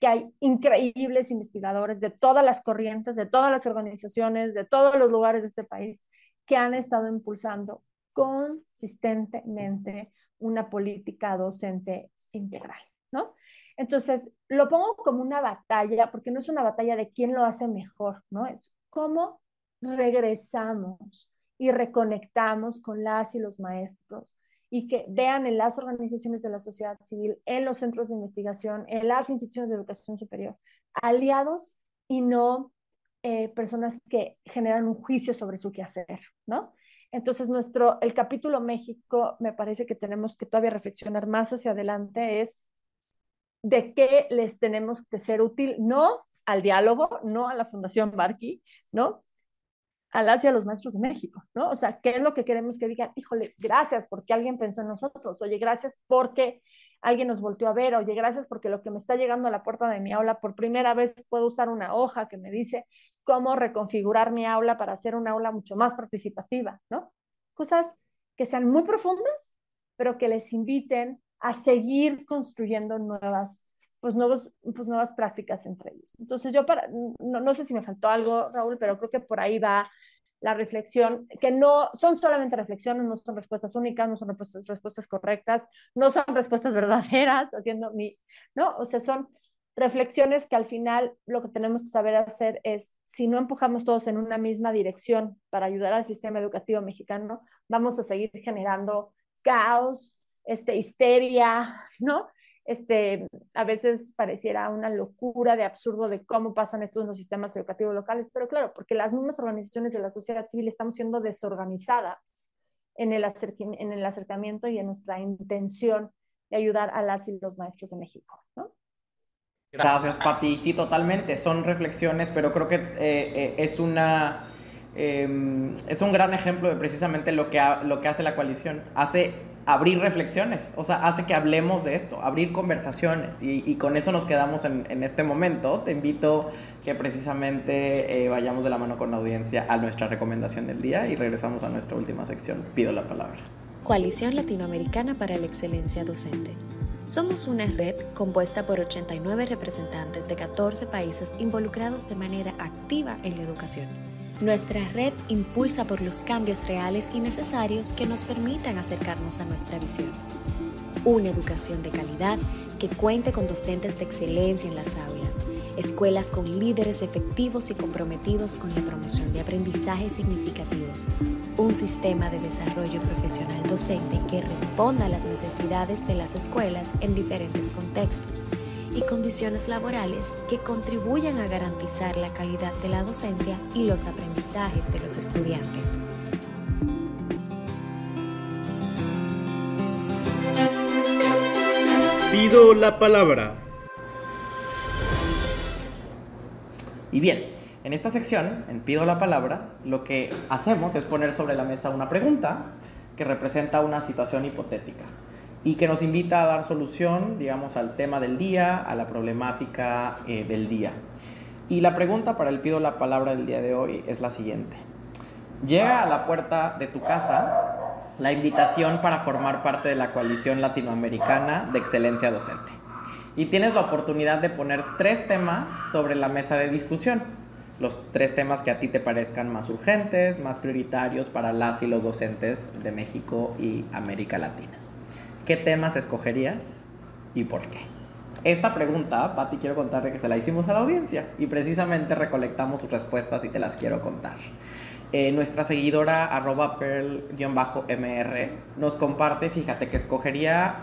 que hay increíbles investigadores de todas las corrientes, de todas las organizaciones, de todos los lugares de este país, que han estado impulsando consistentemente una política docente integral, ¿no? Entonces, lo pongo como una batalla, porque no es una batalla de quién lo hace mejor, ¿no? Es cómo regresamos y reconectamos con las y los maestros y que vean en las organizaciones de la sociedad civil, en los centros de investigación, en las instituciones de educación superior, aliados y no eh, personas que generan un juicio sobre su quehacer, ¿no? Entonces, nuestro, el capítulo México, me parece que tenemos que todavía reflexionar más hacia adelante, es de qué les tenemos que ser útil, no al diálogo, no a la Fundación Barqui, ¿no? al hacia los maestros de México, ¿no? O sea, ¿qué es lo que queremos que digan? Híjole, gracias porque alguien pensó en nosotros, oye, gracias porque alguien nos volteó a ver, oye, gracias porque lo que me está llegando a la puerta de mi aula, por primera vez puedo usar una hoja que me dice cómo reconfigurar mi aula para hacer una aula mucho más participativa, ¿no? Cosas que sean muy profundas, pero que les inviten a seguir construyendo nuevas pues, nuevos, pues nuevas prácticas entre ellos. Entonces yo para, no, no sé si me faltó algo, Raúl, pero creo que por ahí va la reflexión, que no son solamente reflexiones, no son respuestas únicas, no son respuestas, correctas, no son respuestas verdaderas, haciendo mi, ¿no? O sea, son reflexiones que al final lo que tenemos que saber hacer es, si no empujamos todos en una misma dirección para ayudar al sistema educativo mexicano, vamos a seguir generando caos, este, histeria, ¿no? Este, a veces pareciera una locura de absurdo de cómo pasan estos en los sistemas educativos locales, pero claro, porque las mismas organizaciones de la sociedad civil estamos siendo desorganizadas en el, en el acercamiento y en nuestra intención de ayudar a las y los maestros de México. ¿no? Gracias, Pati. Sí, totalmente. Son reflexiones, pero creo que eh, eh, es una... Eh, es un gran ejemplo de precisamente lo que, lo que hace la coalición. Hace abrir reflexiones, o sea, hace que hablemos de esto, abrir conversaciones y, con eso nos quedamos en, este momento. Te invito que precisamente eh, vayamos de la mano con la audiencia a nuestra recomendación del día y regresamos a nuestra última sección. Pido la palabra. Coalición Latinoamericana para la Excelencia Docente. Somos una red compuesta por 89 representantes de 14 países involucrados de manera activa en la educación Nuestra red impulsa por los cambios reales y necesarios que nos permitan acercarnos a nuestra visión. Una educación de calidad que cuente con docentes de excelencia en las aulas, escuelas con líderes efectivos y comprometidos con la promoción de aprendizajes significativos, un sistema de desarrollo profesional docente que responda a las necesidades de las escuelas en diferentes contextos y condiciones laborales que contribuyan a garantizar la calidad de la docencia y los aprendizajes de los estudiantes. Pido la palabra. Y bien, en esta sección, en Pido la palabra, lo que hacemos es poner sobre la mesa una pregunta que representa una situación hipotética y que nos invita a dar solución, digamos, al tema del día, a la problemática eh, del día. Y la pregunta para el pido la palabra del día de hoy es la siguiente. Llega a la puerta de tu casa la invitación para formar parte de la coalición latinoamericana de excelencia docente. Y tienes la oportunidad de poner tres temas sobre la mesa de discusión. Los tres temas que a ti te parezcan más urgentes, más prioritarios para las y los docentes de México y América Latina. ¿Qué temas escogerías y por qué? Esta pregunta, Patti, quiero contarle que se la hicimos a la audiencia y precisamente recolectamos sus respuestas y te las quiero contar. Eh, nuestra seguidora arroba pearl-mr nos comparte, fíjate, que escogería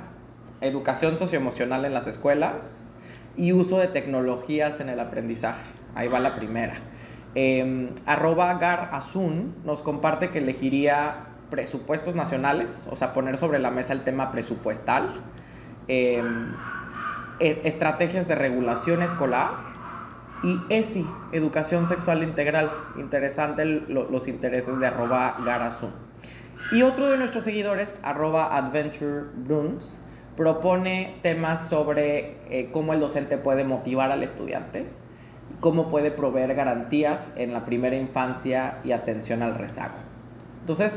educación socioemocional en las escuelas y uso de tecnologías en el aprendizaje. Ahí va la primera. Eh, arroba Gar Asun nos comparte que elegiría presupuestos nacionales, o sea, poner sobre la mesa el tema presupuestal, em, e, estrategias de regulación escolar y ESI, Educación Sexual Integral. Interesante los intereses de arroba Garazú. Y otro de nuestros seguidores, arroba Adventure propone temas sobre eh, cómo el docente puede motivar al estudiante, cómo puede proveer garantías en la primera infancia y atención al rezago. Entonces,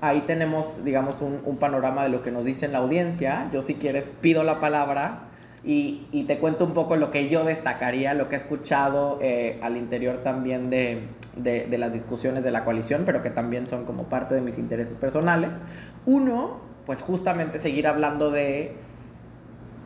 ahí tenemos, digamos, un, panorama de lo que nos dice la audiencia. Yo si quieres pido la palabra y, te cuento un poco lo que yo destacaría, lo que he escuchado eh, al interior también de, de, las discusiones de la coalición, pero que también son como parte de mis intereses personales. Uno, pues justamente seguir hablando de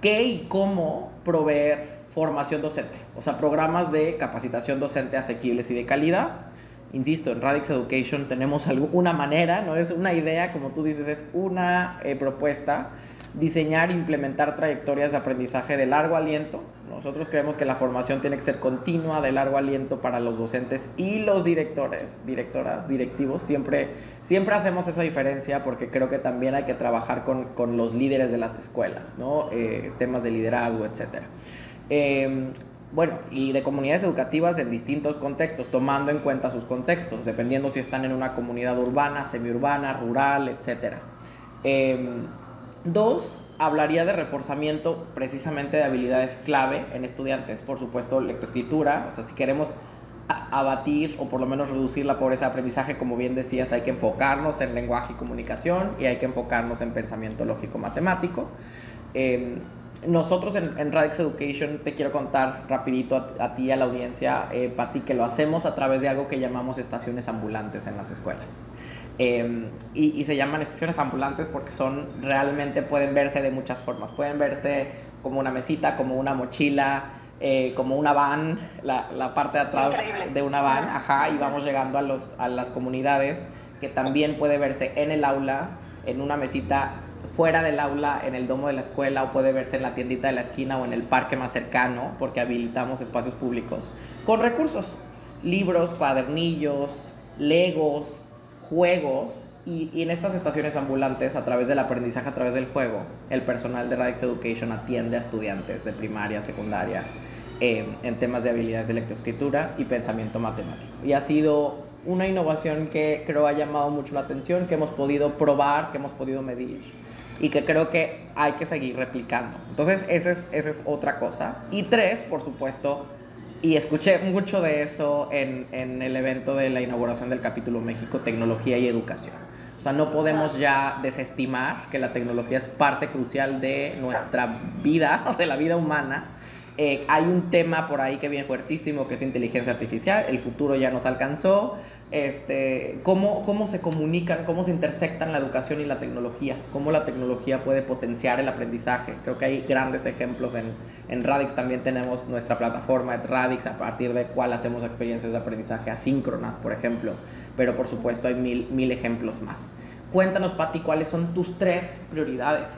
qué y cómo proveer formación docente, o sea, programas de capacitación docente asequibles y de calidad insisto, en Radix Education tenemos una manera, no es una idea, como tú dices, es una eh, propuesta, diseñar e implementar trayectorias de aprendizaje de largo aliento. Nosotros creemos que la formación tiene que ser continua, de largo aliento para los docentes y los directores, directoras, directivos. Siempre, siempre hacemos esa diferencia porque creo que también hay que trabajar con, los líderes de las escuelas, ¿no? Eh, temas de liderazgo, etc bueno, y de comunidades educativas en distintos contextos, tomando en cuenta sus contextos, dependiendo si están en una comunidad urbana, semiurbana, rural, etc. Em, dos, hablaría de reforzamiento precisamente de habilidades clave en estudiantes, por supuesto, lectoescritura, o sea, si queremos abatir o por lo menos reducir la pobreza de aprendizaje, como bien decías, hay que enfocarnos en lenguaje y comunicación y hay que enfocarnos en pensamiento lógico matemático. Nosotros en, Radix Education te quiero contar rapidito a, ti y a la audiencia, eh, Pati, que lo hacemos a través de algo que llamamos estaciones ambulantes en las escuelas. Em, y, se llaman estaciones ambulantes porque son realmente pueden verse de muchas formas. Pueden verse como una mesita, como una mochila, eh, como una van, la, parte de atrás de una van, ajá, y vamos llegando a, los, a las comunidades que también puede verse en el aula, en una mesita fuera del aula, en el domo de la escuela, o puede verse en la tiendita de la esquina o en el parque más cercano, porque habilitamos espacios públicos, con recursos, libros, cuadernillos, legos, juegos, y, en estas estaciones ambulantes, a través del aprendizaje, a través del juego, el personal de Radix Education atiende a estudiantes de primaria, secundaria, eh, en temas de habilidades de lectoescritura y pensamiento matemático. Y ha sido una innovación que creo ha llamado mucho la atención, que hemos podido probar, que hemos podido medir y que creo que hay que seguir replicando. Entonces, esa es, esa es otra cosa. Y tres, por supuesto, y escuché mucho de eso en, en, el evento de la inauguración del capítulo México, tecnología y educación. O sea, no podemos ya desestimar que la tecnología es parte crucial de nuestra vida, de la vida humana, Eh, hay un tema por ahí que viene fuertísimo que es inteligencia artificial, el futuro ya nos alcanzó, este, cómo, cómo se comunican, cómo se intersectan la educación y la tecnología, cómo la tecnología puede potenciar el aprendizaje. Creo que hay grandes ejemplos en, en Radix, también tenemos nuestra plataforma Radix, a partir de cual hacemos experiencias de aprendizaje asíncronas, por ejemplo, pero por supuesto hay mil, mil ejemplos más. Cuéntanos, Patti, cuáles son tus tres prioridades.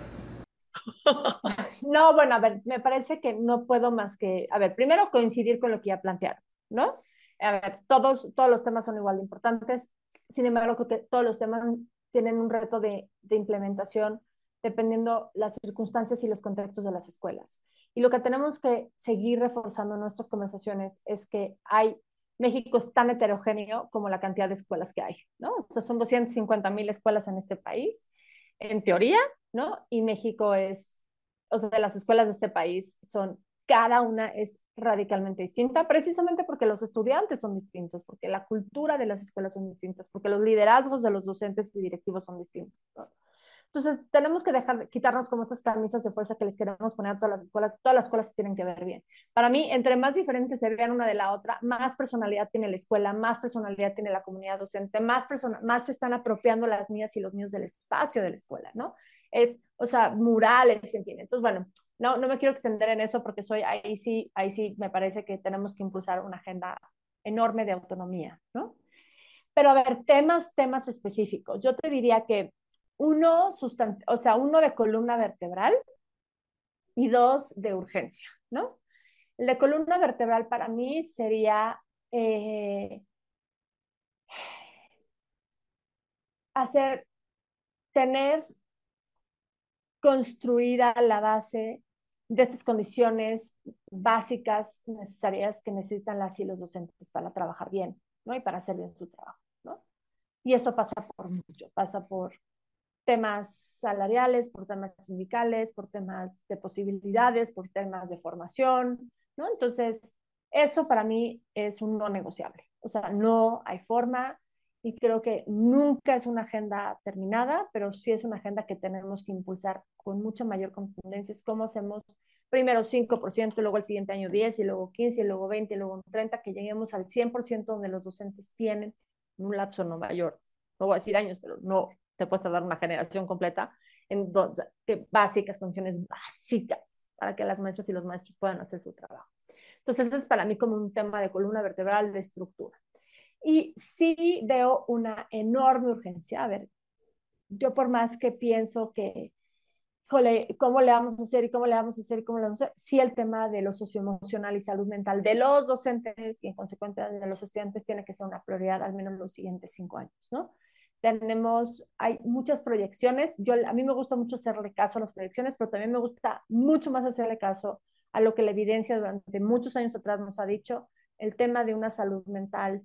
No, bueno, a ver, me parece que no puedo más que, a ver, primero coincidir con lo que ya plantearon, ¿no? A ver, todos, todos los temas son igual de importantes, sin embargo, creo que todos los temas tienen un reto de, implementación dependiendo las circunstancias y los contextos de las escuelas. Y lo que tenemos que seguir reforzando en nuestras conversaciones es que hay, México es tan heterogéneo como la cantidad de escuelas que hay, ¿no? O sea, son 250 mil escuelas en este país, en teoría, ¿no? Y México es, o sea, las escuelas de este país son cada una es radicalmente distinta, precisamente porque los estudiantes son distintos, porque la cultura de las escuelas son distintas, porque los liderazgos de los docentes y directivos son distintos. Entonces, tenemos que dejar, quitarnos como estas camisas de fuerza que les queremos poner a todas las escuelas. Todas las escuelas tienen que ver bien. Para mí, entre más diferentes se vean una de la otra, más personalidad tiene la escuela, más personalidad tiene la comunidad docente, más, más se están apropiando las niñas y los niños del espacio de la escuela, ¿no? Es, o sea, murales, en fin. Entonces, bueno, no, no me quiero extender en eso porque soy, ahí sí, ahí sí me parece que tenemos que impulsar una agenda enorme de autonomía, ¿no? Pero a ver, temas, temas específicos. Yo te diría que uno, o sea, uno de columna vertebral y dos de urgencia, ¿no? El de columna vertebral para mí sería eh, hacer, tener construida la base de estas condiciones básicas necesarias que necesitan las y los docentes para trabajar bien, ¿no? Y para hacer bien su trabajo, ¿no? Y eso pasa por mucho, pasa por temas salariales, por temas sindicales, por temas de posibilidades, por temas de formación, ¿no? Entonces, eso para mí es un no negociable. O sea, no hay forma y creo que nunca es una agenda terminada, pero sí es una agenda que tenemos que impulsar con mucha mayor contundencia. Es como hacemos primero 5%, luego el siguiente año 10, y luego 15, y luego 20, y luego 30, que lleguemos al 100% donde los docentes tienen un lapso no mayor. No voy a decir años, pero no te puedes dar una generación completa en dos, que básicas, condiciones básicas para que las maestras y los maestros puedan hacer su trabajo. Entonces, es para mí como un tema de columna vertebral de estructura. Y sí veo una enorme urgencia. A ver, yo por más que pienso que, ¿cómo le vamos a hacer y cómo le vamos a hacer y cómo le vamos a hacer? Sí, el tema de lo socioemocional y salud mental de los docentes y en consecuencia de los estudiantes tiene que ser una prioridad al menos los siguientes cinco años, ¿no? tenemos, hay muchas proyecciones. Yo, a mí me gusta mucho hacerle caso a las proyecciones, pero también me gusta mucho más hacerle caso a lo que la evidencia durante muchos años atrás nos ha dicho, el tema de una salud mental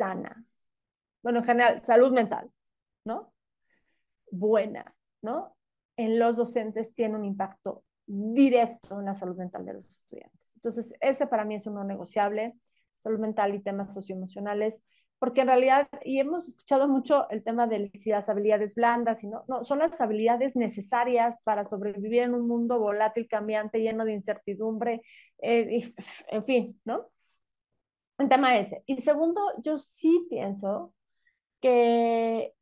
sana. Bueno, en general, salud mental, ¿no? Buena, ¿no? En los docentes tiene un impacto directo en la salud mental de los estudiantes. Entonces, ese para mí es uno negociable, salud mental y temas socioemocionales porque en realidad, y hemos escuchado mucho el tema de si las habilidades blandas, y no, son las habilidades necesarias para sobrevivir en un mundo volátil, cambiante, lleno de incertidumbre, eh, en fin, ¿no? El tema ese. Y segundo, yo sí pienso que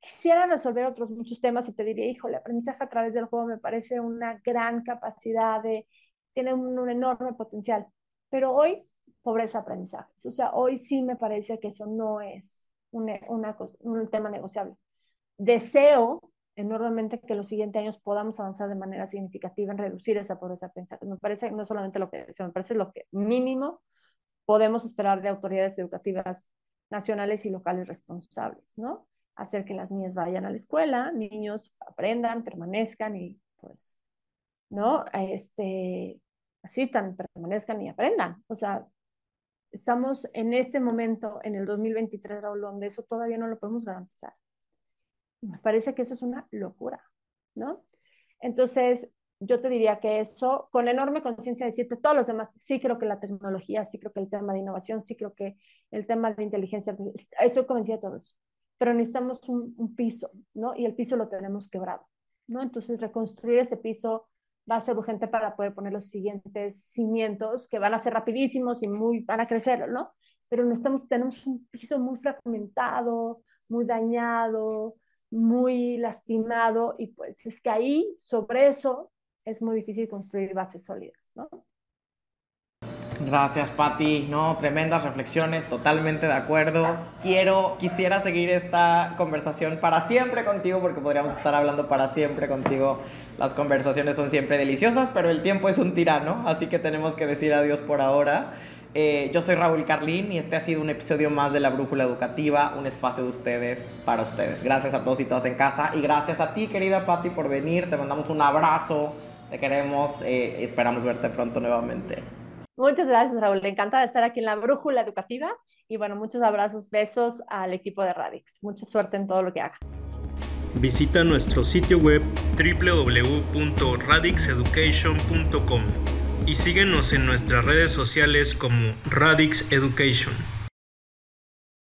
quisiera resolver otros muchos temas y te diría, hijo, el aprendizaje a través del juego me parece una gran capacidad de, tiene un, un enorme potencial, pero hoy pobreza aprendizajes. O sea, hoy sí me parece que eso no es una, un tema negociable. Deseo enormemente que los siguientes años podamos avanzar de manera significativa en reducir esa pobreza aprendizaje. Me parece no solamente lo que deseo, me parece lo que mínimo podemos esperar de autoridades educativas nacionales y locales responsables, ¿no? Hacer que las niñas vayan a la escuela, niños aprendan, permanezcan y pues, ¿no? Este, asistan, permanezcan y aprendan. O sea, estamos en este momento, en el 2023, Raúl, donde eso todavía no lo podemos garantizar. Me parece que eso es una locura, ¿no? Entonces, yo te diría que eso, con enorme conciencia de decirte todos los demás, sí creo que la tecnología, sí creo que el tema de innovación, sí creo que el tema de inteligencia estoy convencida de todo eso, pero necesitamos un, un piso, ¿no? Y el piso lo tenemos quebrado, ¿no? Entonces, reconstruir ese piso va a ser urgente para poder poner los siguientes cimientos que van a ser rapidísimos y muy, van a crecer, ¿no? Pero necesitamos, tenemos un piso muy fragmentado, muy dañado, muy lastimado y pues es que ahí, sobre eso, es muy difícil construir bases sólidas, ¿no? Gracias, Patti. No, tremendas reflexiones, totalmente de acuerdo. Quiero, quisiera seguir esta conversación para siempre contigo, porque podríamos estar hablando para siempre contigo. Las conversaciones son siempre deliciosas, pero el tiempo es un tirano, así que tenemos que decir adiós por ahora. Eh, yo soy Raúl Carlín y este ha sido un episodio más de la Brújula Educativa, un espacio de ustedes para ustedes. Gracias a todos y todas en casa y gracias a ti, querida Patti, por venir. Te mandamos un abrazo, te queremos, eh, esperamos verte pronto nuevamente. Muchas gracias, Raúl. Me encanta estar aquí en la Brújula Educativa y bueno, muchos abrazos, besos al equipo de Radix. Mucha suerte en todo lo que haga. Visita nuestro sitio web www.radixeducation.com y síguenos en nuestras redes sociales como Radix Education.